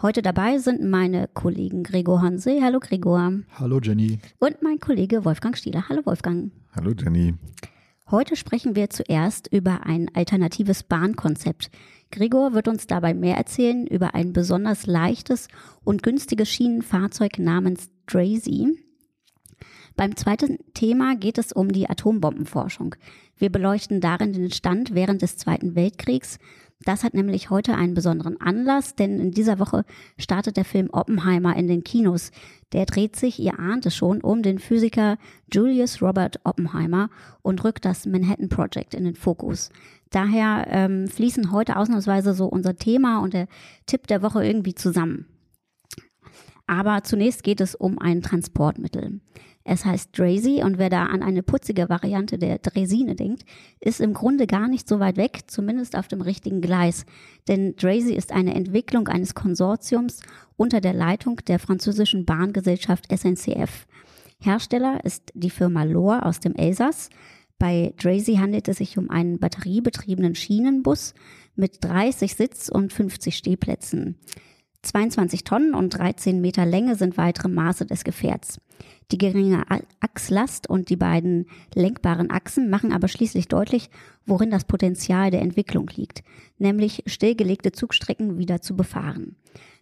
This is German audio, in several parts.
Heute dabei sind meine Kollegen Gregor Hanse. Hallo Gregor. Hallo Jenny. Und mein Kollege Wolfgang Stieler. Hallo Wolfgang. Hallo Jenny. Heute sprechen wir zuerst über ein alternatives Bahnkonzept. Gregor wird uns dabei mehr erzählen über ein besonders leichtes und günstiges Schienenfahrzeug namens Drazy. Beim zweiten Thema geht es um die Atombombenforschung. Wir beleuchten darin den Stand während des Zweiten Weltkriegs. Das hat nämlich heute einen besonderen Anlass, denn in dieser Woche startet der Film Oppenheimer in den Kinos. Der dreht sich, ihr ahnt es schon, um den Physiker Julius Robert Oppenheimer und rückt das Manhattan Project in den Fokus. Daher ähm, fließen heute ausnahmsweise so unser Thema und der Tipp der Woche irgendwie zusammen. Aber zunächst geht es um ein Transportmittel. Es heißt Drazy und wer da an eine putzige Variante der Dresine denkt, ist im Grunde gar nicht so weit weg, zumindest auf dem richtigen Gleis. Denn Drazy ist eine Entwicklung eines Konsortiums unter der Leitung der französischen Bahngesellschaft SNCF. Hersteller ist die Firma Lohr aus dem Elsass. Bei Drazy handelt es sich um einen batteriebetriebenen Schienenbus mit 30 Sitz- und 50 Stehplätzen. 22 Tonnen und 13 Meter Länge sind weitere Maße des Gefährts. Die geringe Achslast und die beiden lenkbaren Achsen machen aber schließlich deutlich, worin das Potenzial der Entwicklung liegt, nämlich stillgelegte Zugstrecken wieder zu befahren.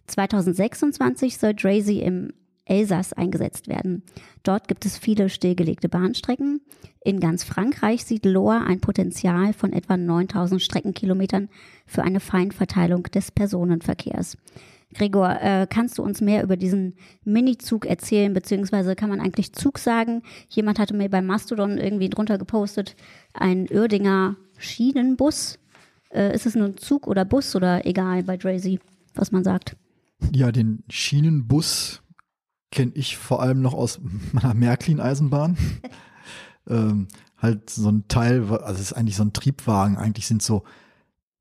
2026 soll Drazy im Elsass eingesetzt werden. Dort gibt es viele stillgelegte Bahnstrecken. In ganz Frankreich sieht Lohr ein Potenzial von etwa 9000 Streckenkilometern für eine Feinverteilung des Personenverkehrs. Gregor, äh, kannst du uns mehr über diesen Minizug erzählen, beziehungsweise kann man eigentlich Zug sagen? Jemand hatte mir beim Mastodon irgendwie drunter gepostet, ein Oerdinger Schienenbus. Äh, ist es nun Zug oder Bus oder egal bei Drazy, was man sagt? Ja, den Schienenbus kenne ich vor allem noch aus meiner Märklin-Eisenbahn. ähm, halt so ein Teil, also es ist eigentlich so ein Triebwagen. Eigentlich sind so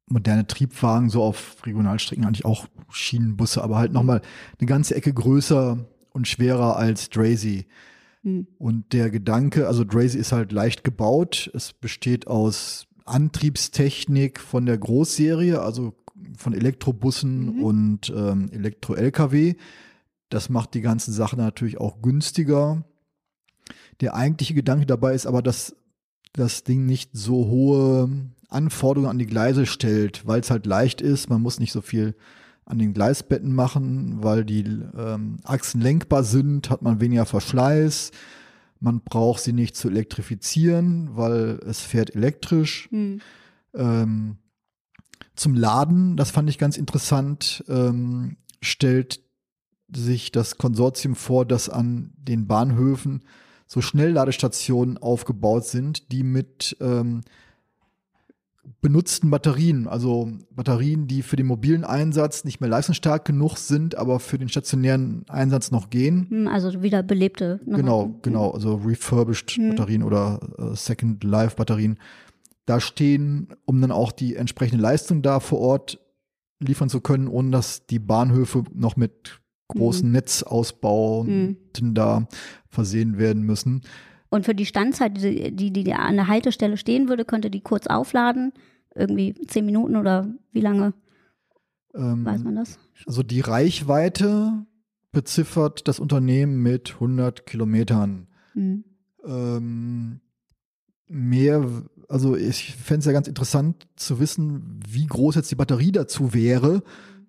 moderne Triebwagen so auf Regionalstrecken eigentlich auch Schienenbusse, aber halt nochmal eine ganze Ecke größer und schwerer als Drazy. Mhm. Und der Gedanke, also Drazy ist halt leicht gebaut. Es besteht aus Antriebstechnik von der Großserie, also von Elektrobussen mhm. und ähm, Elektro-LKW. Das macht die ganze Sache natürlich auch günstiger. Der eigentliche Gedanke dabei ist aber, dass das Ding nicht so hohe Anforderungen an die Gleise stellt, weil es halt leicht ist. Man muss nicht so viel an den Gleisbetten machen, weil die ähm, Achsen lenkbar sind, hat man weniger Verschleiß. Man braucht sie nicht zu elektrifizieren, weil es fährt elektrisch. Hm. Ähm, zum Laden, das fand ich ganz interessant, ähm, stellt sich das Konsortium vor, dass an den Bahnhöfen so Schnellladestationen aufgebaut sind, die mit ähm, benutzten Batterien, also Batterien, die für den mobilen Einsatz nicht mehr leistungsstark genug sind, aber für den stationären Einsatz noch gehen. Hm, also wieder belebte. Genau, genau, also refurbished mhm. Batterien oder äh, Second Life Batterien da stehen, um dann auch die entsprechende Leistung da vor Ort liefern zu können, ohne dass die Bahnhöfe noch mit großen mhm. Netzausbauten mhm. da versehen werden müssen. Und für die Standzeit, die, die, die an der Haltestelle stehen würde, könnte die kurz aufladen. Irgendwie zehn Minuten oder wie lange? Ähm, Weiß man das? Also die Reichweite beziffert das Unternehmen mit 100 Kilometern. Mhm. Ähm, mehr, also ich fände es ja ganz interessant zu wissen, wie groß jetzt die Batterie dazu wäre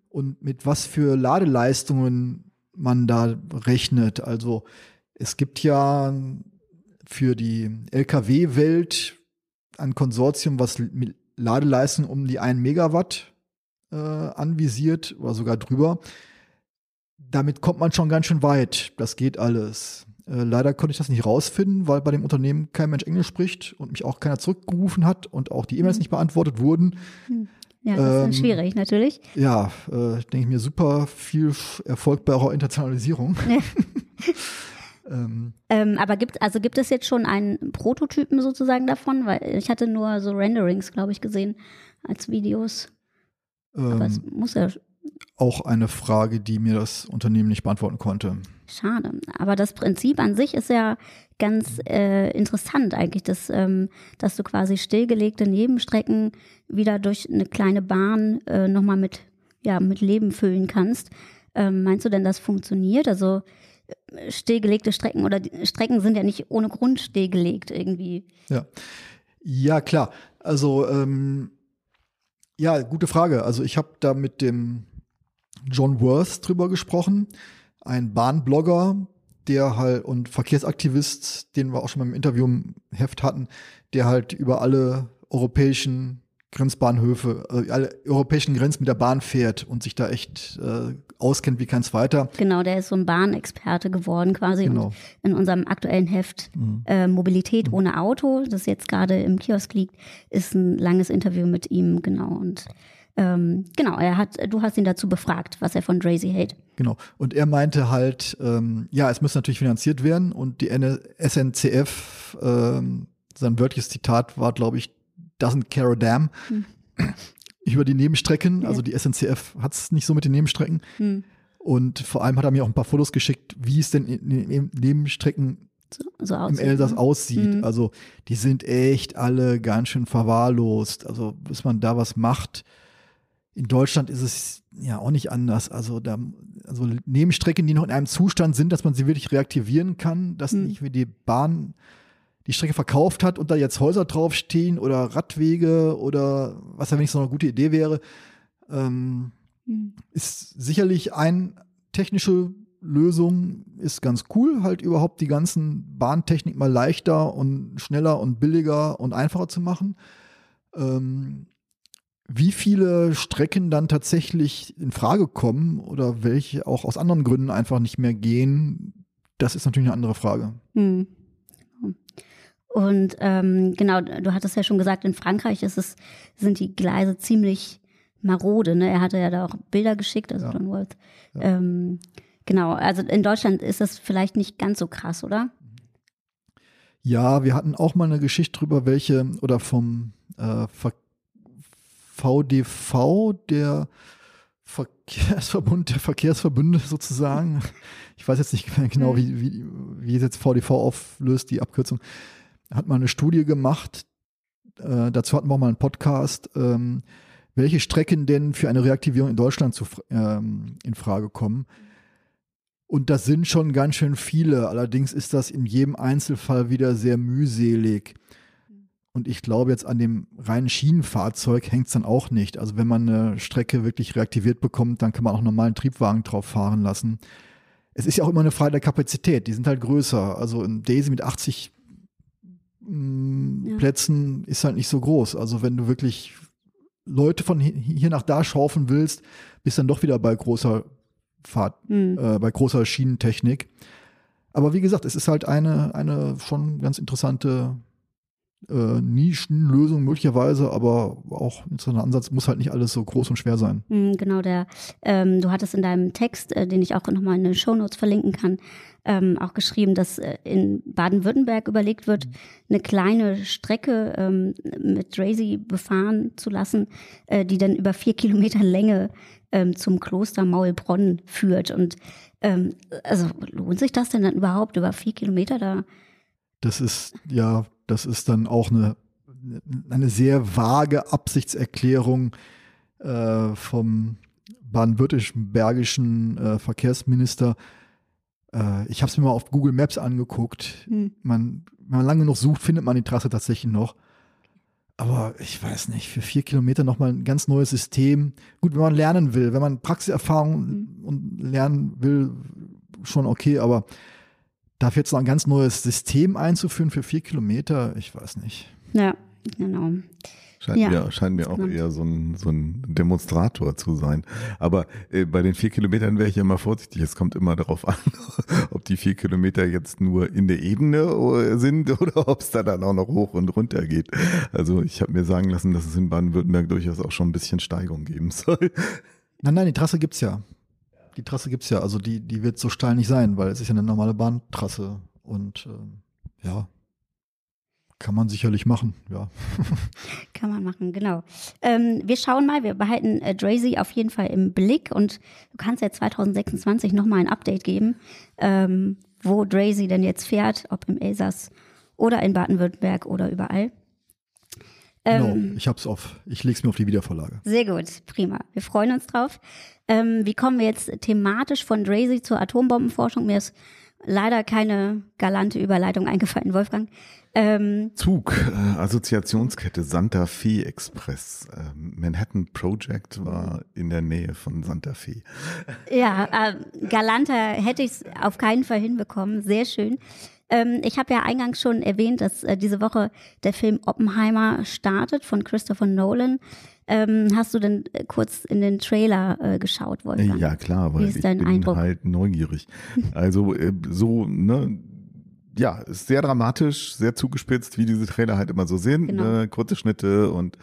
und mit was für Ladeleistungen man da rechnet. Also es gibt ja für die Lkw-Welt ein Konsortium, was mit Ladeleistung um die 1 Megawatt äh, anvisiert oder sogar drüber. Damit kommt man schon ganz schön weit. Das geht alles. Äh, leider konnte ich das nicht rausfinden, weil bei dem Unternehmen kein Mensch Englisch spricht und mich auch keiner zurückgerufen hat und auch die E-Mails mhm. nicht beantwortet wurden. Mhm. Ja, das ist dann Ähm, schwierig natürlich. Ja, äh, denke ich mir super viel Erfolg bei eurer Internationalisierung. ähm, Ähm, aber gibt, also gibt es jetzt schon einen Prototypen sozusagen davon? Weil ich hatte nur so Renderings, glaube ich, gesehen als Videos. Aber es ähm, muss ja auch eine Frage, die mir das Unternehmen nicht beantworten konnte. Schade. Aber das Prinzip an sich ist ja ganz äh, interessant eigentlich, dass, ähm, dass du quasi stillgelegte Nebenstrecken wieder durch eine kleine Bahn äh, nochmal mit, ja, mit Leben füllen kannst. Ähm, meinst du denn, das funktioniert? Also stillgelegte Strecken oder Strecken sind ja nicht ohne Grund stillgelegt irgendwie. Ja, ja klar. Also ähm, ja, gute Frage. Also ich habe da mit dem John Worth drüber gesprochen, ein Bahnblogger, der halt und Verkehrsaktivist, den wir auch schon mal im Interview im Heft hatten, der halt über alle europäischen Grenzbahnhöfe, äh, alle europäischen Grenzen mit der Bahn fährt und sich da echt äh, auskennt wie kein zweiter. Genau, der ist so ein Bahnexperte geworden quasi. Genau. Und in unserem aktuellen Heft äh, Mobilität ohne Auto, das jetzt gerade im Kiosk liegt, ist ein langes Interview mit ihm, genau. Und ähm, genau, er hat, du hast ihn dazu befragt, was er von Drazy hält. Genau. Und er meinte halt, ähm, ja, es muss natürlich finanziert werden und die SNCF, ähm, sein wörtliches Zitat war, glaube ich, doesn't care a damn über die Nebenstrecken. Ja. Also die SNCF hat es nicht so mit den Nebenstrecken. Hm. Und vor allem hat er mir auch ein paar Fotos geschickt, wie es denn in den Nebenstrecken So, so im aussieht, Elsass ne? aussieht. Mhm. Also die sind echt alle ganz schön verwahrlost. Also bis man da was macht. In Deutschland ist es ja auch nicht anders. Also da, also Nebenstrecken, die noch in einem Zustand sind, dass man sie wirklich reaktivieren kann, dass Mhm. nicht wie die Bahn die Strecke verkauft hat und da jetzt Häuser draufstehen oder Radwege oder was ja wenigstens noch eine gute Idee wäre, ähm, Hm. ist sicherlich eine technische Lösung, ist ganz cool, halt überhaupt die ganzen Bahntechnik mal leichter und schneller und billiger und einfacher zu machen. Ähm, wie viele Strecken dann tatsächlich in Frage kommen oder welche auch aus anderen Gründen einfach nicht mehr gehen, das ist natürlich eine andere Frage. Hm. Und ähm, genau, du hattest ja schon gesagt, in Frankreich ist es, sind die Gleise ziemlich marode. Ne? Er hatte ja da auch Bilder geschickt, also Ja. John Worth. Ja. Ähm, genau, also in Deutschland ist das vielleicht nicht ganz so krass, oder? Ja, wir hatten auch mal eine Geschichte drüber, welche oder vom äh, VDV, der Verkehrsverbund der Verkehrsverbünde sozusagen. Ich weiß jetzt nicht genau, wie, wie, wie jetzt VDV auflöst, die Abkürzung. Hat mal eine Studie gemacht. Äh, dazu hatten wir auch mal einen Podcast, ähm, welche Strecken denn für eine Reaktivierung in Deutschland zu, ähm, in Frage kommen. Und das sind schon ganz schön viele. Allerdings ist das in jedem Einzelfall wieder sehr mühselig. Und ich glaube, jetzt an dem reinen Schienenfahrzeug hängt es dann auch nicht. Also wenn man eine Strecke wirklich reaktiviert bekommt, dann kann man auch normalen Triebwagen drauf fahren lassen. Es ist ja auch immer eine Frage der Kapazität. Die sind halt größer. Also ein Daisy mit 80 mm, Ja. Plätzen ist halt nicht so groß. Also wenn du wirklich Leute von hi- hier nach da schaufeln willst, bist dann doch wieder bei großer Fahrt, Hm. äh, bei großer Schienentechnik. Aber wie gesagt, es ist halt eine, eine schon ganz interessante äh, Nischenlösung möglicherweise, aber auch ein interessanter Ansatz, muss halt nicht alles so groß und schwer sein. Hm, Genau, der, ähm, du hattest in deinem Text, äh, den ich auch nochmal in den Shownotes verlinken kann, ähm, auch geschrieben, dass äh, in Baden-Württemberg überlegt wird, eine kleine Strecke ähm, mit Drazy befahren zu lassen, äh, die dann über vier Kilometer Länge ähm, zum Kloster Maulbronn führt. Und ähm, also lohnt sich das denn dann überhaupt über vier Kilometer da? Das ist, ja, das ist dann auch eine, eine sehr vage Absichtserklärung äh, vom baden-württembergischen äh, Verkehrsminister. Äh, ich habe es mir mal auf Google Maps angeguckt. Hm. Man, wenn man lange genug sucht, findet man die Trasse tatsächlich noch. Aber ich weiß nicht, für vier Kilometer nochmal ein ganz neues System. Gut, wenn man lernen will, wenn man Praxiserfahrung und lernen will, schon okay, aber dafür jetzt noch ein ganz neues System einzuführen für vier Kilometer, ich weiß nicht. Ja, genau. Scheint, ja, mir, scheint mir auch eher so ein, so ein Demonstrator zu sein. Aber äh, bei den vier Kilometern wäre ich ja immer vorsichtig. Es kommt immer darauf an, ob die vier Kilometer jetzt nur in der Ebene äh, sind oder ob es da dann auch noch hoch und runter geht. Also ich habe mir sagen lassen, dass es in Baden-Württemberg durchaus auch schon ein bisschen Steigung geben soll. Nein, nein, die Trasse gibt's ja. Die Trasse gibt's ja. Also die, die wird so steil nicht sein, weil es ist ja eine normale Bahntrasse. Und ähm, ja, kann man sicherlich machen, ja. Kann man machen, genau. Ähm, wir schauen mal, wir behalten äh, Drazy auf jeden Fall im Blick und du kannst ja 2026 nochmal ein Update geben, ähm, wo Drazy denn jetzt fährt, ob im Elsass oder in Baden-Württemberg oder überall. Ähm, no, ich hab's auf. Ich leg's mir auf die Wiedervorlage. Sehr gut, prima. Wir freuen uns drauf. Ähm, wie kommen wir jetzt thematisch von Drazy zur Atombombenforschung? Mir ist leider keine galante Überleitung eingefallen, Wolfgang. Ähm, Zug, äh, Assoziationskette Santa Fe Express. Äh, Manhattan Project war in der Nähe von Santa Fe. Ja, äh, galanter hätte ich es auf keinen Fall hinbekommen. Sehr schön. Ähm, ich habe ja eingangs schon erwähnt, dass äh, diese Woche der Film Oppenheimer startet von Christopher Nolan. Ähm, hast du denn äh, kurz in den Trailer äh, geschaut, Wolfgang? Ja, klar, weil ich bin Eindruck? halt neugierig. Also äh, so, ne, ja, ist sehr dramatisch, sehr zugespitzt, wie diese Trailer halt immer so sind. Genau. Ne? Kurze Schnitte und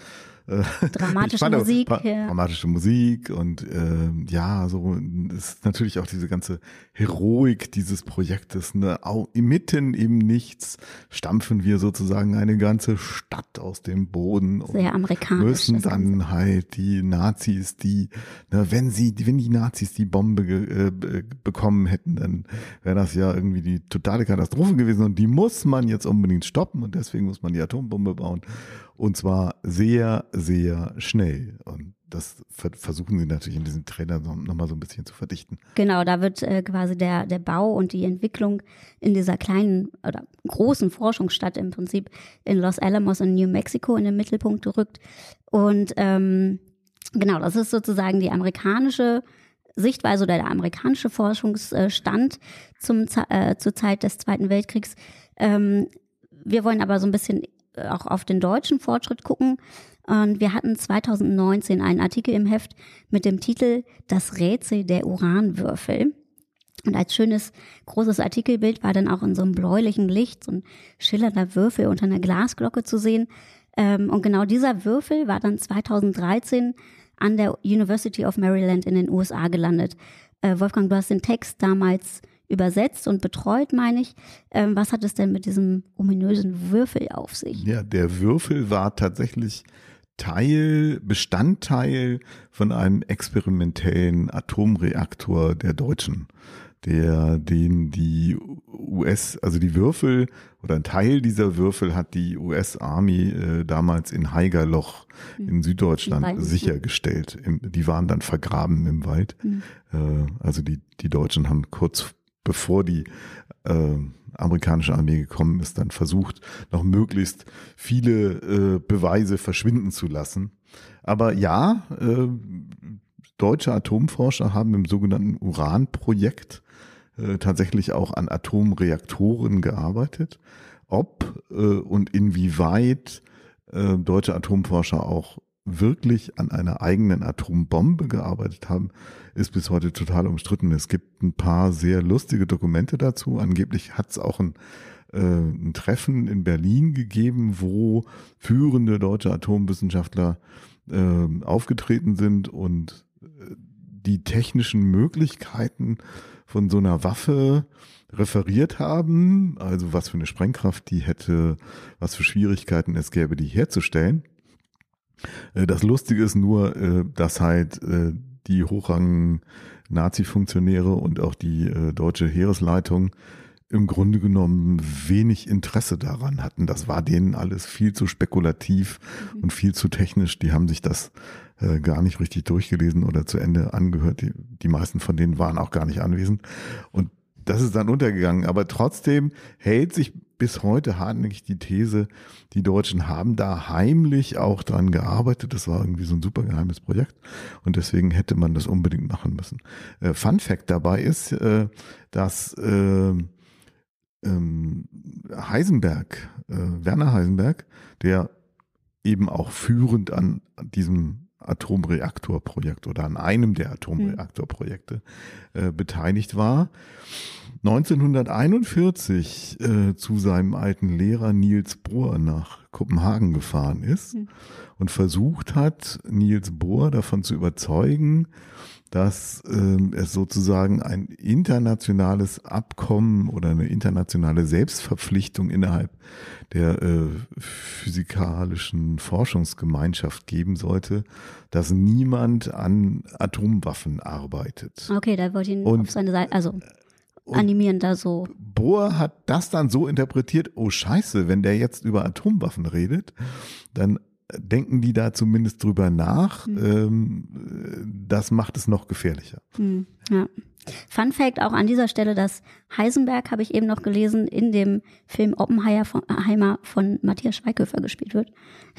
dramatische Musik. Auch, ja. Dramatische Musik und äh, ja, so ist natürlich auch diese ganze Heroik dieses Projektes. Ne? Auch mitten im Nichts stampfen wir sozusagen eine ganze Stadt aus dem Boden. Sehr amerikanisch. Müssen dann halt die Nazis, die, ne, wenn sie, wenn die Nazis die Bombe äh, bekommen hätten, dann wäre das ja irgendwie die totale Katastrophe gewesen und die muss man jetzt unbedingt stoppen und deswegen muss man die Atombombe bauen. Und zwar sehr, sehr schnell. Und das versuchen sie natürlich in diesem Trailer nochmal so ein bisschen zu verdichten. Genau, da wird äh, quasi der, der Bau und die Entwicklung in dieser kleinen oder großen Forschungsstadt im Prinzip in Los Alamos in New Mexico in den Mittelpunkt gerückt. Und ähm, genau, das ist sozusagen die amerikanische Sichtweise oder der amerikanische Forschungsstand zum, äh, zur Zeit des Zweiten Weltkriegs. Ähm, wir wollen aber so ein bisschen auch auf den deutschen Fortschritt gucken. Und wir hatten 2019 einen Artikel im Heft mit dem Titel Das Rätsel der Uranwürfel. Und als schönes großes Artikelbild war dann auch in so einem bläulichen Licht so ein schillernder Würfel unter einer Glasglocke zu sehen. Ähm, und genau dieser Würfel war dann 2013 an der University of Maryland in den USA gelandet. Äh, Wolfgang, du hast den Text damals übersetzt und betreut, meine ich. Ähm, was hat es denn mit diesem ominösen Würfel auf sich? Ja, der Würfel war tatsächlich Teil, Bestandteil von einem experimentellen Atomreaktor der Deutschen, der den die US, also die Würfel oder ein Teil dieser Würfel hat die US Army äh, damals in Haigerloch mhm. in Süddeutschland sichergestellt. Im, die waren dann vergraben im Wald. Mhm. Äh, also die, die Deutschen haben kurz bevor die äh, amerikanische Armee gekommen ist, dann versucht, noch möglichst viele äh, Beweise verschwinden zu lassen. Aber ja, äh, deutsche Atomforscher haben im sogenannten Uran-Projekt äh, tatsächlich auch an Atomreaktoren gearbeitet. Ob äh, und inwieweit äh, deutsche Atomforscher auch wirklich an einer eigenen Atombombe gearbeitet haben, ist bis heute total umstritten. Es gibt ein paar sehr lustige Dokumente dazu. Angeblich hat es auch ein, äh, ein Treffen in Berlin gegeben, wo führende deutsche Atomwissenschaftler äh, aufgetreten sind und äh, die technischen Möglichkeiten von so einer Waffe referiert haben, also was für eine Sprengkraft die hätte, was für Schwierigkeiten es gäbe, die herzustellen. Äh, das Lustige ist nur, äh, dass halt äh, die hochrangigen Nazi-Funktionäre und auch die deutsche Heeresleitung im Grunde genommen wenig Interesse daran hatten. Das war denen alles viel zu spekulativ mhm. und viel zu technisch. Die haben sich das äh, gar nicht richtig durchgelesen oder zu Ende angehört. Die, die meisten von denen waren auch gar nicht anwesend. Und das ist dann untergegangen. Aber trotzdem hält sich bis heute hartnäckig die These, die Deutschen haben da heimlich auch dran gearbeitet. Das war irgendwie so ein super geheimes Projekt und deswegen hätte man das unbedingt machen müssen. Äh, Fun Fact dabei ist, äh, dass äh, ähm, Heisenberg, äh, Werner Heisenberg, der eben auch führend an diesem Atomreaktorprojekt oder an einem der Atomreaktorprojekte äh, beteiligt war. 1941 äh, zu seinem alten Lehrer Niels Bohr nach Kopenhagen gefahren ist mhm. und versucht hat, Niels Bohr davon zu überzeugen, dass äh, es sozusagen ein internationales Abkommen oder eine internationale Selbstverpflichtung innerhalb der äh, physikalischen Forschungsgemeinschaft geben sollte, dass niemand an Atomwaffen arbeitet. Okay, da wollte ich ihn und, auf seine Seite, also animieren da so. Bohr hat das dann so interpretiert, oh scheiße, wenn der jetzt über Atomwaffen redet, dann denken die da zumindest drüber nach. Mhm. Ähm, das macht es noch gefährlicher. Mhm. Ja. Fun Fact auch an dieser Stelle, dass Heisenberg, habe ich eben noch gelesen, in dem Film Oppenheimer von, von Matthias Schweighöfer gespielt wird.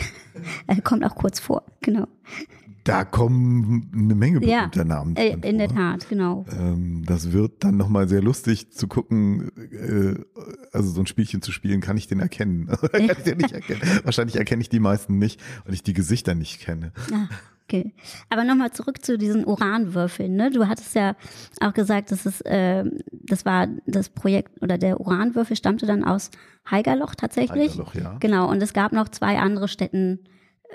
er kommt auch kurz vor, genau. Da kommen eine Menge berühmter ja, Namen. Äh, in der Tat, genau. Ähm, das wird dann nochmal sehr lustig zu gucken, äh, also so ein Spielchen zu spielen, kann ich den erkennen? kann ich den nicht erkennen? Wahrscheinlich erkenne ich die meisten nicht, weil ich die Gesichter nicht kenne. Ah. Okay. Aber nochmal zurück zu diesen Uranwürfeln. Ne? Du hattest ja auch gesagt, dass es, äh, das war das Projekt oder der Uranwürfel stammte dann aus Heigerloch tatsächlich. Heigerloch, ja. Genau. Und es gab noch zwei andere Städten,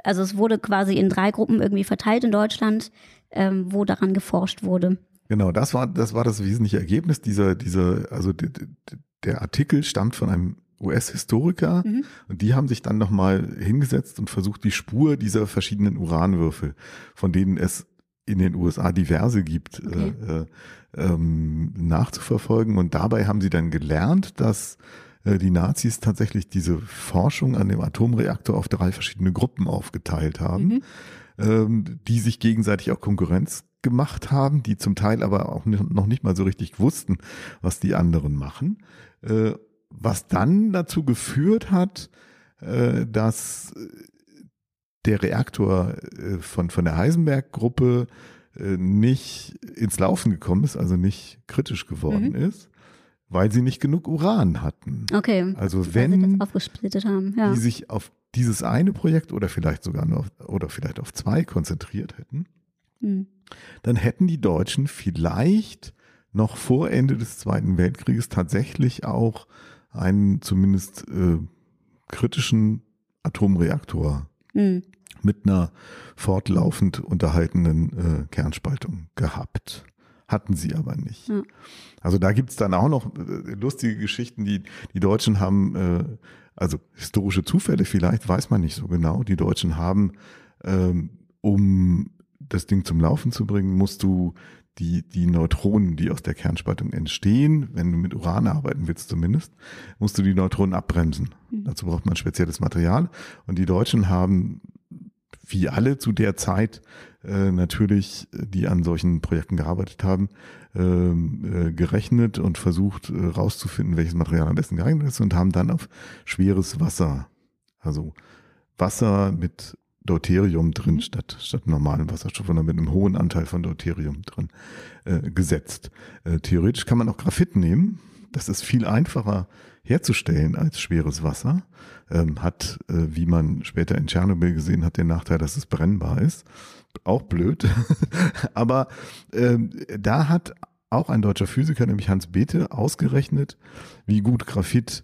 also es wurde quasi in drei Gruppen irgendwie verteilt in Deutschland, ähm, wo daran geforscht wurde. Genau, das war das war das wesentliche Ergebnis dieser dieser also der, der Artikel stammt von einem US-Historiker mhm. und die haben sich dann nochmal hingesetzt und versucht, die Spur dieser verschiedenen Uranwürfel, von denen es in den USA diverse gibt, okay. äh, äh, ähm, nachzuverfolgen. Und dabei haben sie dann gelernt, dass äh, die Nazis tatsächlich diese Forschung an dem Atomreaktor auf drei verschiedene Gruppen aufgeteilt haben, mhm. ähm, die sich gegenseitig auch Konkurrenz gemacht haben, die zum Teil aber auch noch nicht mal so richtig wussten, was die anderen machen. Äh, was dann dazu geführt hat, äh, dass der Reaktor äh, von, von der Heisenberg-Gruppe äh, nicht ins Laufen gekommen ist, also nicht kritisch geworden mhm. ist weil sie nicht genug Uran hatten. Okay. Also wenn ja. die sich auf dieses eine Projekt oder vielleicht sogar nur auf, oder vielleicht auf zwei konzentriert hätten, hm. dann hätten die Deutschen vielleicht noch vor Ende des Zweiten Weltkrieges tatsächlich auch einen zumindest äh, kritischen Atomreaktor hm. mit einer fortlaufend unterhaltenen äh, Kernspaltung gehabt. Hatten sie aber nicht. Ja. Also da gibt's dann auch noch äh, lustige Geschichten, die die Deutschen haben, äh, also historische Zufälle vielleicht, weiß man nicht so genau. Die Deutschen haben, ähm, um das Ding zum Laufen zu bringen, musst du die, die Neutronen, die aus der Kernspaltung entstehen, wenn du mit Uran arbeiten willst zumindest, musst du die Neutronen abbremsen. Mhm. Dazu braucht man spezielles Material. Und die Deutschen haben wie alle zu der Zeit äh, natürlich, die an solchen Projekten gearbeitet haben, ähm, äh, gerechnet und versucht äh, rauszufinden, welches Material am besten geeignet ist und haben dann auf schweres Wasser, also Wasser mit Deuterium drin mhm. statt, statt normalem Wasserstoff, sondern mit einem hohen Anteil von Deuterium drin äh, gesetzt. Äh, theoretisch kann man auch Graphit nehmen. Das ist viel einfacher herzustellen als schweres Wasser. Ähm, hat, äh, wie man später in Tschernobyl gesehen hat, den Nachteil, dass es brennbar ist. Auch blöd. Aber ähm, da hat auch ein deutscher Physiker, nämlich Hans Bethe, ausgerechnet, wie gut Graphit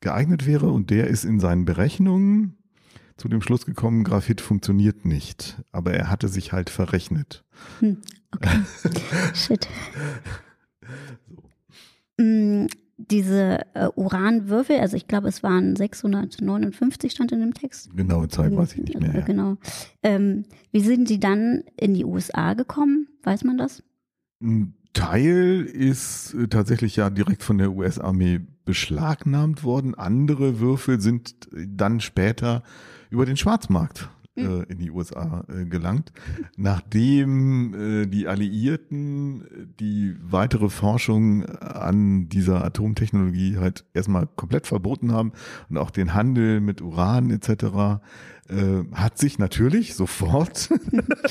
geeignet wäre. Und der ist in seinen Berechnungen zu dem Schluss gekommen, Graphit funktioniert nicht. Aber er hatte sich halt verrechnet. Hm, okay. Shit. So. Diese äh, Uranwürfel, also ich glaube, es waren 659 stand in dem Text. Genaue Zahl weiß ich nicht mehr. Ja. Genau. Ähm, wie sind die dann in die USA gekommen? Weiß man das? Ein Teil ist äh, tatsächlich ja direkt von der US-Armee beschlagnahmt worden. Andere Würfel sind dann später über den Schwarzmarkt hm. äh, in die USA äh, gelangt, nachdem äh, die Alliierten die weitere Forschung an dieser Atomtechnologie halt erstmal komplett verboten haben und auch den Handel mit Uran etc. Hat sich natürlich sofort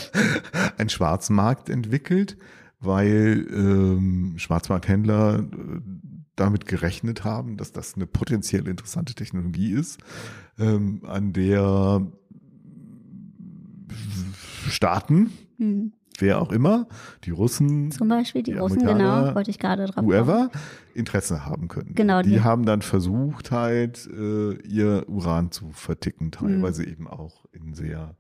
ein Schwarzmarkt entwickelt, weil ähm, Schwarzmarkthändler damit gerechnet haben, dass das eine potenziell interessante Technologie ist, ähm, an der Staaten, hm. wer auch immer, die Russen, zum Beispiel, die, die Russen, genau, wollte ich gerade drauf whoever, Interesse haben können. Genau. Die, die haben dann versucht halt, äh, ihr Uran zu verticken, teilweise hm. eben auch in sehr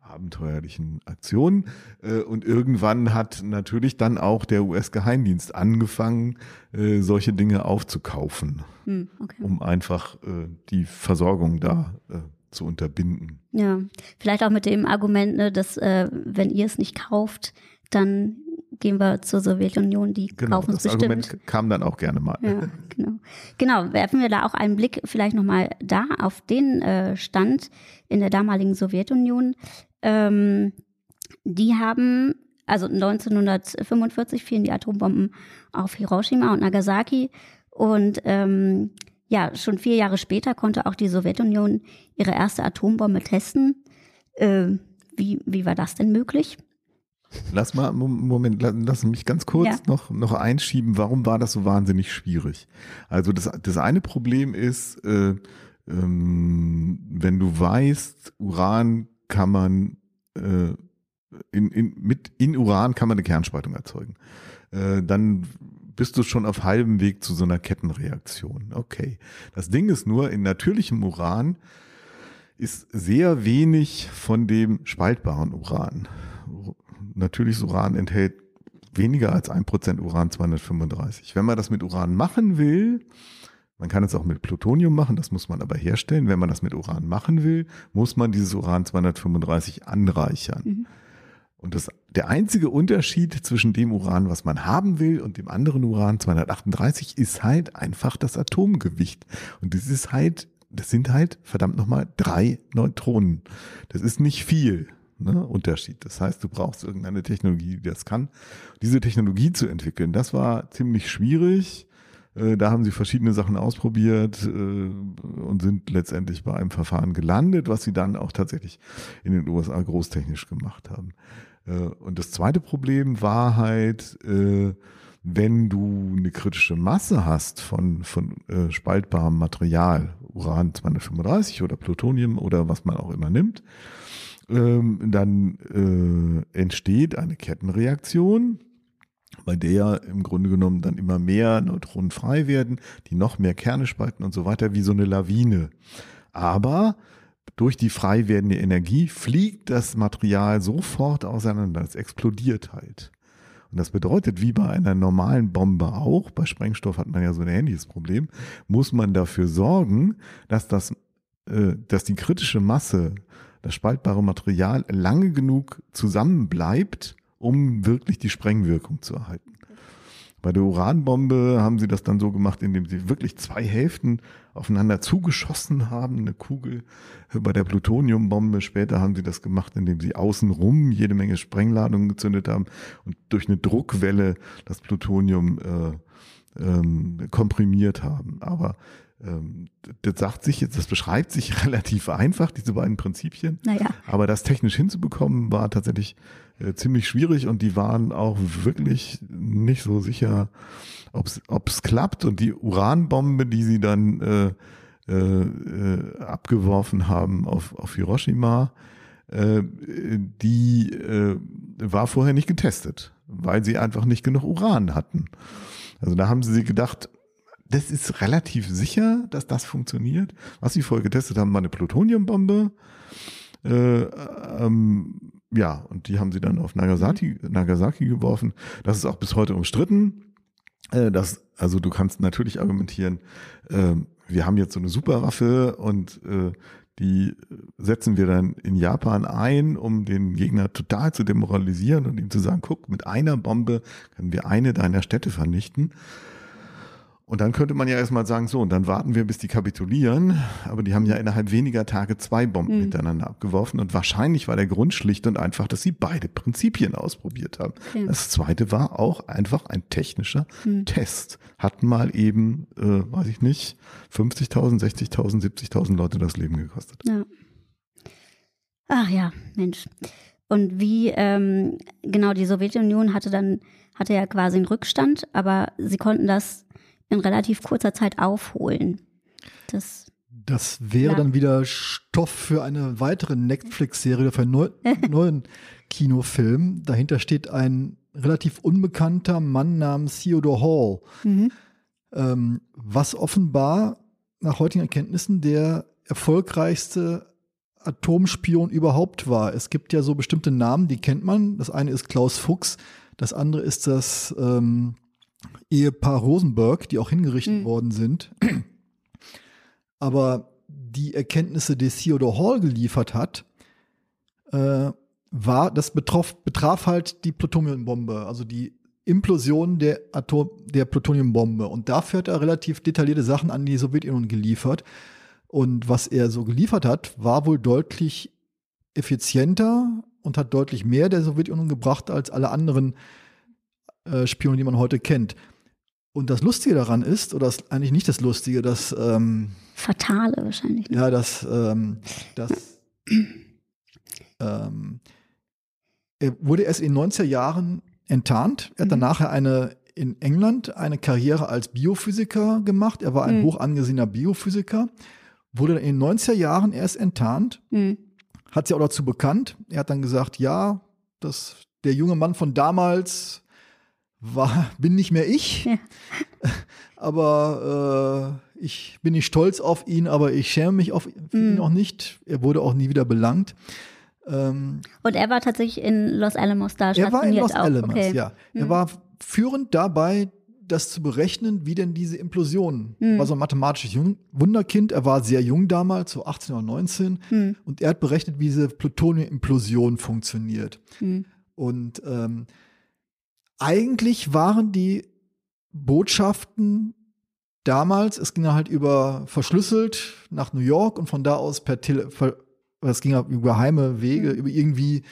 abenteuerlichen Aktionen. Äh, und irgendwann hat natürlich dann auch der US-Geheimdienst angefangen, äh, solche Dinge aufzukaufen, hm, okay. um einfach die Versorgung da zu unterbinden. Ja, vielleicht auch mit dem Argument, ne, dass wenn ihr es nicht kauft, dann gehen wir zur Sowjetunion, die genau, kaufen es bestimmt. Das Argument kam dann auch gerne mal. Ja, genau. genau, werfen wir da auch einen Blick vielleicht nochmal da auf den Stand in der damaligen Sowjetunion. Ähm, die haben, also 1945 fielen die Atombomben auf Hiroshima und Nagasaki und ähm, ja, schon vier Jahre später konnte auch die Sowjetunion ihre erste Atombombe testen. Äh, wie, wie war das denn möglich? Lass mal, Moment, lass mich ganz kurz ja. noch, noch einschieben, warum war das so wahnsinnig schwierig? Also das, das eine Problem ist, äh, ähm, wenn du weißt, Uran kann man äh, in, in, mit in Uran kann man eine Kernspaltung erzeugen. Äh, dann bist du schon auf halbem Weg zu so einer Kettenreaktion. Okay. Das Ding ist nur, in natürlichem Uran ist sehr wenig von dem spaltbaren Uran. Natürliches Uran enthält weniger als ein Prozent Uran 235. Wenn man das mit Uran machen will, man kann es auch mit Plutonium machen, das muss man aber herstellen. Wenn man das mit Uran machen will, muss man dieses Uran 235 anreichern. Mhm. Und das, der einzige Unterschied zwischen dem Uran, was man haben will, und dem anderen Uran 238 ist halt einfach das Atomgewicht. Und das ist halt, das sind halt, verdammt nochmal, drei Neutronen. Das ist nicht viel. Ne, Unterschied. Das heißt, du brauchst irgendeine Technologie, die das kann. Diese Technologie zu entwickeln, das war ziemlich schwierig. Äh, da haben sie verschiedene Sachen ausprobiert äh, und sind letztendlich bei einem Verfahren gelandet, was sie dann auch tatsächlich in den USA großtechnisch gemacht haben. Äh, und das zweite Problem war halt, wenn du eine kritische Masse hast von, von spaltbarem Material, Uran 235 oder Plutonium oder was man auch immer nimmt, ähm, dann entsteht eine Kettenreaktion bei der im Grunde genommen dann immer mehr Neutronen frei werden, die noch mehr Kerne spalten und so weiter, wie so eine Lawine. Aber durch die frei werdende Energie fliegt das Material sofort auseinander, es explodiert halt. Und das bedeutet, wie bei einer normalen Bombe auch, bei Sprengstoff hat man ja so ein ähnliches Problem, muss man dafür sorgen, dass das, äh, dass die kritische Masse, das spaltbare Material lange genug zusammenbleibt, um wirklich die Sprengwirkung zu erhalten. Bei der Uranbombe haben sie das dann so gemacht, indem sie wirklich zwei Hälften aufeinander zugeschossen haben, eine Kugel. Bei der Plutoniumbombe später haben sie das gemacht, indem sie außenrum jede Menge Sprengladungen gezündet haben und durch eine Druckwelle das Plutonium äh, ähm, komprimiert haben. Aber ähm, das sagt sich jetzt, das beschreibt sich relativ einfach, diese beiden Prinzipien. Naja. Aber das technisch hinzubekommen war tatsächlich äh, ziemlich schwierig und die waren auch wirklich nicht so sicher, ob es klappt. Und die Uranbombe, die sie dann äh, äh, abgeworfen haben auf, auf Hiroshima, äh, die äh, war vorher nicht getestet, weil sie einfach nicht genug Uran hatten. Also da haben sie gedacht, das ist relativ sicher, dass das funktioniert. Was sie vorher getestet haben, war eine Plutoniumbombe. Äh, ähm, ja, und die haben sie dann auf Nagasaki, Nagasaki geworfen. Das ist auch bis heute umstritten. Äh, das, also du kannst natürlich argumentieren, äh, wir haben jetzt so eine Superwaffe und äh, die setzen wir dann in Japan ein, um den Gegner total zu demoralisieren und ihm zu sagen, guck, mit einer Bombe können wir eine deiner Städte vernichten. Und dann könnte man ja erstmal sagen, so, und dann warten wir, bis die kapitulieren. Aber die haben ja innerhalb weniger Tage zwei Bomben mhm. miteinander abgeworfen. Und wahrscheinlich war der Grund schlicht und einfach, dass sie beide Prinzipien ausprobiert haben. Ja. Das zweite war auch einfach ein technischer mhm. Test. Hat mal eben, äh, weiß ich nicht, 50.000, 60.000, 70.000 Leute das Leben gekostet. Ja. Ach ja, Mensch. Und wie, ähm, genau, die Sowjetunion hatte dann, hatte ja quasi einen Rückstand, aber sie konnten das in relativ kurzer Zeit aufholen. Das Das wäre Ja. dann wieder Stoff für eine weitere Netflix-Serie, für einen neu, neuen Kinofilm. Dahinter steht ein relativ unbekannter Mann namens Theodore Hall, Mhm. ähm, was offenbar nach heutigen Erkenntnissen der erfolgreichste Atomspion überhaupt war. Es gibt ja so bestimmte Namen, die kennt man. Das eine ist Klaus Fuchs, das andere ist das ähm, Ehepaar Rosenberg, die auch hingerichtet Mhm. worden sind. Aber die Erkenntnisse, die Theodore Hall geliefert hat, äh, war, das betroff, betraf halt die Plutoniumbombe, also die Implosion der Atom, der Plutoniumbombe. Und dafür hat er relativ detaillierte Sachen an die Sowjetunion geliefert. Und was er so geliefert hat, war wohl deutlich effizienter und hat deutlich mehr der Sowjetunion gebracht als alle anderen äh, Spione, die man heute kennt. Und das Lustige daran ist, oder das, eigentlich nicht das Lustige, dass ähm, Fatale wahrscheinlich. ne? ja, dass, ähm, dass ähm, er wurde erst in den 90er Jahren enttarnt. Er hat dann Mhm. nachher eine in England eine Karriere als Biophysiker gemacht. Er war ein Mhm. hoch angesehener Biophysiker, wurde dann in den 90er Jahren erst enttarnt, Mhm. hat hat sich auch dazu bekannt. Er hat dann gesagt, ja, das, der junge Mann von damals war, bin nicht mehr ich. Ja. Aber äh, ich bin nicht stolz auf ihn, aber ich schäme mich auf ihn Mhm. auch nicht. Er wurde auch nie wieder belangt. Ähm, Und er war tatsächlich in Los Alamos da er war in Los auch. Alamos, okay. ja. Er Mhm. war führend dabei, das zu berechnen, wie denn diese Implosion. Mhm. Er war so ein mathematisches Jung Wunderkind. Er war sehr jung damals, so 18 oder 19. Mhm. Und er hat berechnet, wie diese Plutonium-Implosion funktioniert. Mhm. Und ähm, eigentlich waren die Botschaften damals, es ging halt über verschlüsselt nach New York und von da aus per Tele, es ging über geheime Wege, Mhm. über irgendwie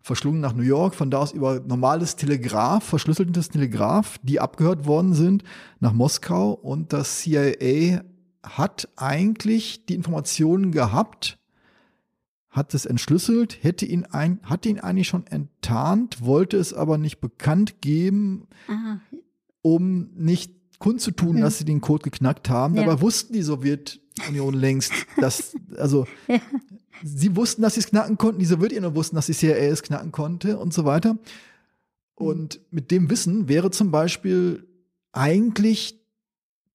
verschlungen nach New York, von da aus über normales Telegraph, verschlüsseltes Telegraph, die abgehört worden sind nach Moskau und das CIA hat eigentlich die Informationen gehabt, hat es entschlüsselt, hätte ihn ein, hatte ihn eigentlich schon enttarnt, wollte es aber nicht bekannt geben, Ah, um nicht kundzutun, Mhm. dass sie den Code geknackt haben. Ja. Dabei wussten die Sowjetunion längst, dass, also, Ja. sie wussten, dass sie es knacken konnten, die Sowjetunion wussten, dass die CIA es knacken konnte und so weiter. Und mit dem Wissen wäre zum Beispiel eigentlich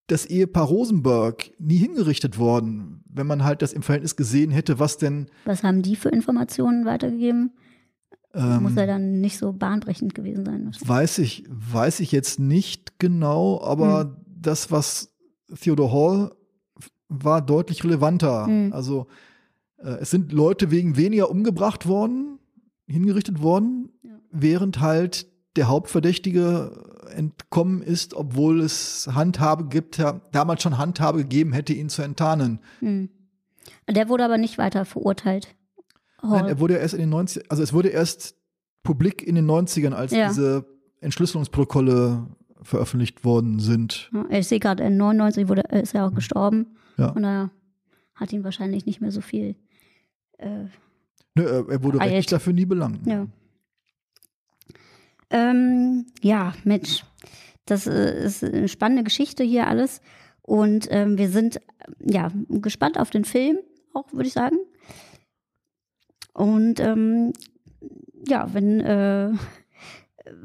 das Ehepaar Rosenberg nie hingerichtet worden, wenn man halt das im Verhältnis gesehen hätte, was denn was haben die für Informationen weitergegeben? ähm, Muss er dann nicht so bahnbrechend gewesen sein. Weiß ich, weiß ich jetzt nicht genau, aber Hm. das, was Theodore Hall war deutlich relevanter. Hm. Also äh, es sind Leute wegen weniger umgebracht worden, hingerichtet worden, Ja. während halt der Hauptverdächtige entkommen ist, obwohl es Handhabe gibt, damals schon Handhabe gegeben hätte, ihn zu enttarnen. Hm. Der wurde aber nicht weiter verurteilt. Nein, Hall. er wurde erst in den 90 also es wurde erst publik in den 90ern, als Ja. diese Entschlüsselungsprotokolle veröffentlicht worden sind. Ich sehe gerade, in 99 wurde, äh, ist er auch gestorben. Ja. Und da hat ihn wahrscheinlich nicht mehr so viel. Äh, Nö, er, wurde rechtlich dafür nie belangt. ja. Ähm, ja, Mensch, das äh, ist eine spannende Geschichte hier alles. Und ähm, wir sind ja gespannt auf den Film, auch würde ich sagen. Und ähm, ja, wenn, äh,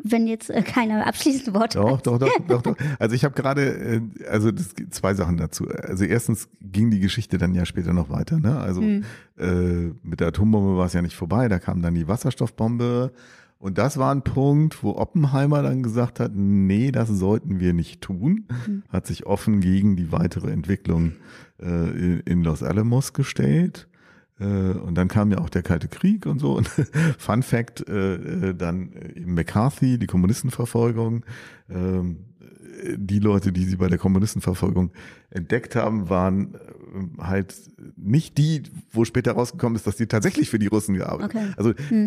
wenn jetzt äh, keiner abschließende Worte Doch, hat. doch, doch, doch, doch. Also ich habe gerade, äh, also das gibt zwei Sachen dazu. Also erstens ging die Geschichte dann ja später noch weiter. Ne? Also Hm. äh, mit der Atombombe war es ja nicht vorbei. Da kam dann die Wasserstoffbombe. Und das war ein Punkt, wo Oppenheimer dann gesagt hat, nee, das sollten wir nicht tun. Hm. Hat sich offen gegen die weitere Entwicklung äh, in, Los Alamos gestellt. Äh, und dann kam ja auch der Kalte Krieg und so. Und Fun Fact, äh, äh, dann eben McCarthy, die Kommunistenverfolgung. Die Leute, die sie bei der Kommunistenverfolgung entdeckt haben, waren äh, halt nicht die, wo später rausgekommen ist, dass die tatsächlich für die Russen gearbeitet Okay. Also Hm.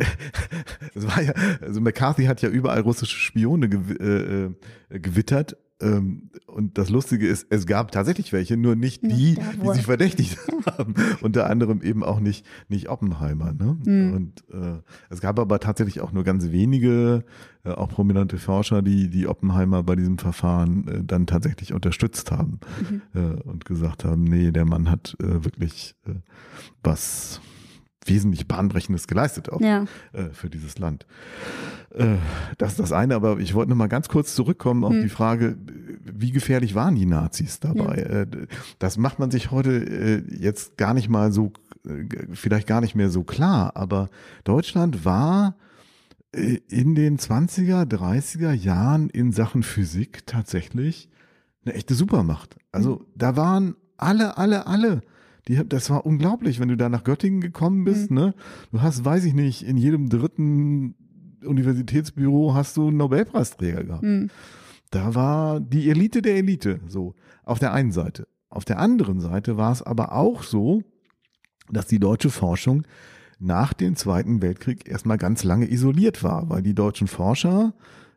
es war ja, also McCarthy hat ja überall russische Spione gew äh, äh, gewittert und das Lustige ist, es gab tatsächlich welche, nur nicht die, die sich verdächtigt haben. Unter anderem eben auch nicht, nicht Oppenheimer. Ne? Mhm. Und äh, es gab aber tatsächlich auch nur ganz wenige, äh, auch prominente Forscher, die, die Oppenheimer bei diesem Verfahren äh, dann tatsächlich unterstützt haben mhm. äh, und gesagt haben, nee, der Mann hat äh, wirklich äh, was wesentlich Bahnbrechendes geleistet auch ja. äh, für dieses Land. Äh, das ist das eine, aber ich wollte noch mal ganz kurz zurückkommen auf hm. die Frage, wie gefährlich waren die Nazis dabei? Ja. Äh, das macht man sich heute äh, jetzt gar nicht mal so, äh, vielleicht gar nicht mehr so klar, aber Deutschland war äh, in den 20er, 30er Jahren in Sachen Physik tatsächlich eine echte Supermacht. Also hm. da waren alle, alle, alle die, das war unglaublich, wenn du da nach Göttingen gekommen bist, mhm. ne? Du hast, weiß ich nicht, in jedem dritten Universitätsbüro hast du einen Nobelpreisträger gehabt. Mhm. Da war die Elite der Elite, so, auf der einen Seite. Auf der anderen Seite war es aber auch so, dass die deutsche Forschung nach dem Zweiten Weltkrieg erstmal ganz lange isoliert war, weil die deutschen Forscher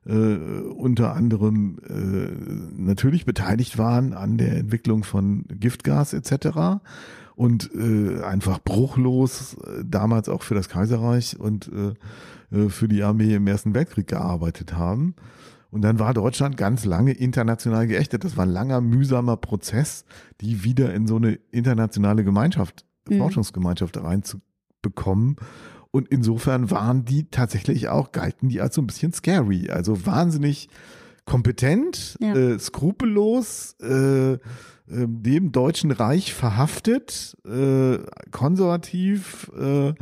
äh, unter anderem äh, natürlich beteiligt waren an der Entwicklung von Giftgas etc und äh, einfach bruchlos äh, damals auch für das Kaiserreich und äh, äh, für die Armee im Ersten Weltkrieg gearbeitet haben. Und dann war Deutschland ganz lange international geächtet. Das war ein langer, mühsamer Prozess, die wieder in so eine internationale Gemeinschaft, mhm. Forschungsgemeinschaft reinzubekommen. Und insofern waren die tatsächlich auch, galten die als so ein bisschen scary. Also wahnsinnig kompetent, ja. äh, skrupellos, äh, ähm, dem Deutschen Reich verhaftet, äh, konservativ, äh, äh,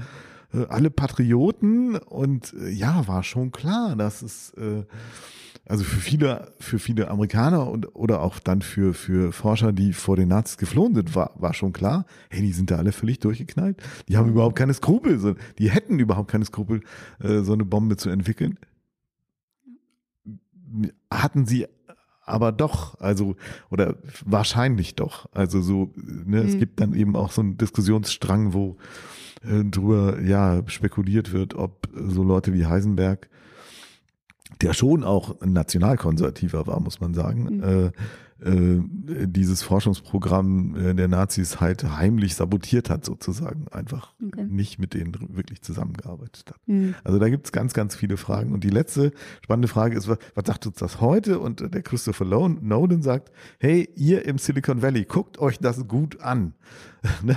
alle Patrioten und äh, ja, war schon klar, dass es äh, also für viele, für viele Amerikaner und oder auch dann für für Forscher, die vor den Nazis geflohen sind, war war schon klar, hey, die sind da alle völlig durchgeknallt. Die haben überhaupt keine Skrupel, so, die hätten überhaupt keine Skrupel, äh, so eine Bombe zu entwickeln. Hatten sie aber doch, also, oder wahrscheinlich doch. Also so, ne, mhm. es gibt dann eben auch so einen Diskussionsstrang, wo äh, drüber ja spekuliert wird, ob so Leute wie Heisenberg, der schon auch ein Nationalkonservativer war, muss man sagen, mhm. äh, dieses Forschungsprogramm äh, der Nazis halt heimlich sabotiert hat, sozusagen. Einfach okay. nicht mit denen wirklich zusammengearbeitet hat. Mhm. Also da gibt's ganz, ganz viele Fragen. Und die letzte spannende Frage ist, was, was sagt uns das heute? Und der Christopher Nolan sagt, hey, ihr im Silicon Valley, guckt euch das gut an. Ne?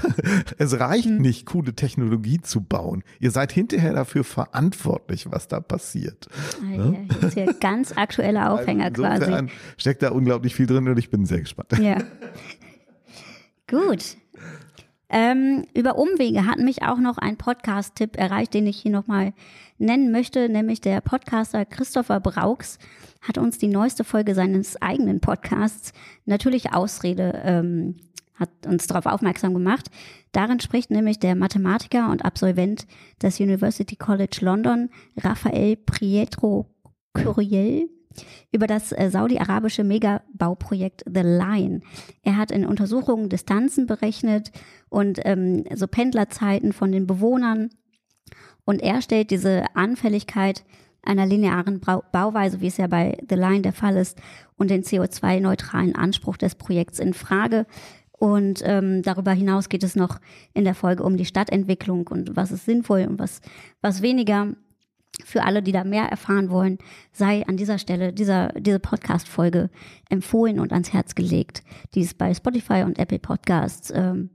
es reicht mhm. nicht, coole Technologie zu bauen. Ihr seid hinterher dafür verantwortlich, was da passiert. Ne? ja, das ist ja ganz aktueller also Aufhänger also quasi. Steckt da unglaublich viel drin und ich bin sehr gespannt. Ja. Gut. Ähm, über Umwege hat mich auch noch ein Podcast-Tipp erreicht, den ich hier nochmal nennen möchte, nämlich der Podcaster Christopher Brauks hat uns die neueste Folge seines eigenen Podcasts natürlich Ausrede ähm, hat uns darauf aufmerksam gemacht. Darin spricht nämlich der Mathematiker und Absolvent des University College London, Raphael Pietro Curiel, über das äh, saudi-arabische Megabauprojekt The Line. Er hat in Untersuchungen Distanzen berechnet und ähm, so Pendlerzeiten von den Bewohnern. Und er stellt diese Anfälligkeit einer linearen Bauweise, wie es ja bei The Line der Fall ist, und den CO2-neutralen Anspruch des Projekts in Frage. Und ähm, darüber hinaus geht es noch in der Folge um die Stadtentwicklung und was ist sinnvoll und was, was weniger. Für alle, die da mehr erfahren wollen, sei an dieser Stelle dieser, diese Podcast-Folge empfohlen und ans Herz gelegt. Die ist bei Spotify und Apple Podcasts ähm,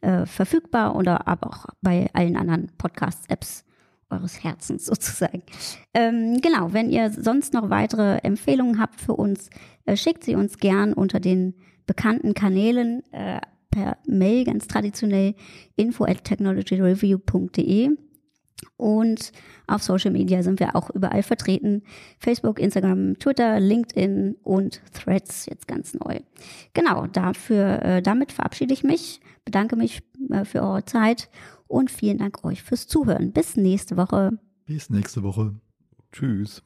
äh, verfügbar oder aber auch bei allen anderen Podcast-Apps eures Herzens sozusagen. Ähm, genau, wenn ihr sonst noch weitere Empfehlungen habt für uns, äh, schickt sie uns gern unter den bekannten Kanälen äh, per Mail ganz traditionell info at technologyreview.de und auf Social Media sind wir auch überall vertreten. Facebook, Instagram, Twitter, LinkedIn und Threads jetzt ganz neu. Genau, dafür, äh, damit verabschiede ich mich, bedanke mich äh, für eure Zeit und vielen Dank euch fürs Zuhören. Bis nächste Woche. Bis nächste Woche. Tschüss.